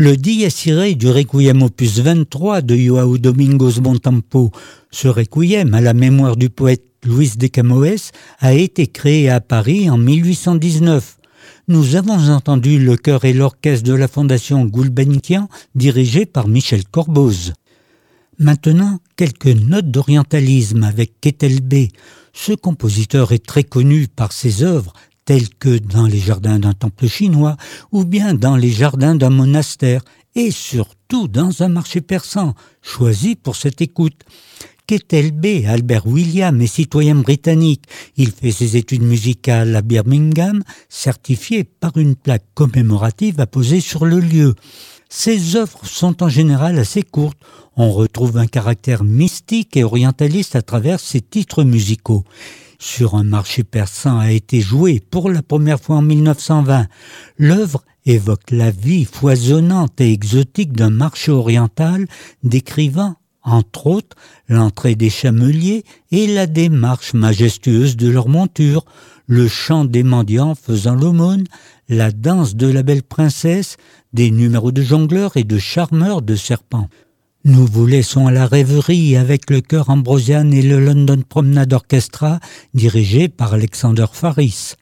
Le Dies du Requiem opus 23 de Joao Domingos Bontempo, ce Requiem à la mémoire du poète Luis de Camões, a été créé à Paris en 1819. Nous avons entendu le chœur et l'orchestre de la Fondation Gulbenkian dirigé par Michel Corboz. Maintenant, quelques notes d'orientalisme avec Ketelbe. Ce compositeur est très connu par ses œuvres tels que dans les jardins d'un temple chinois ou bien dans les jardins d'un monastère, et surtout dans un marché persan, choisi pour cette écoute. Ketelbe, Albert William est citoyen britannique. Il fait ses études musicales à Birmingham, certifié par une plaque commémorative apposée sur le lieu. Ses œuvres sont en général assez courtes. On retrouve un caractère mystique et orientaliste à travers ses titres musicaux sur un marché persan a été joué pour la première fois en 1920. L'œuvre évoque la vie foisonnante et exotique d'un marché oriental décrivant, entre autres, l'entrée des chameliers et la démarche majestueuse de leur monture, le chant des mendiants faisant l'aumône, la danse de la belle princesse, des numéros de jongleurs et de charmeurs de serpents. Nous vous laissons à la rêverie avec le chœur ambrosian et le London Promenade Orchestra dirigé par Alexander Faris.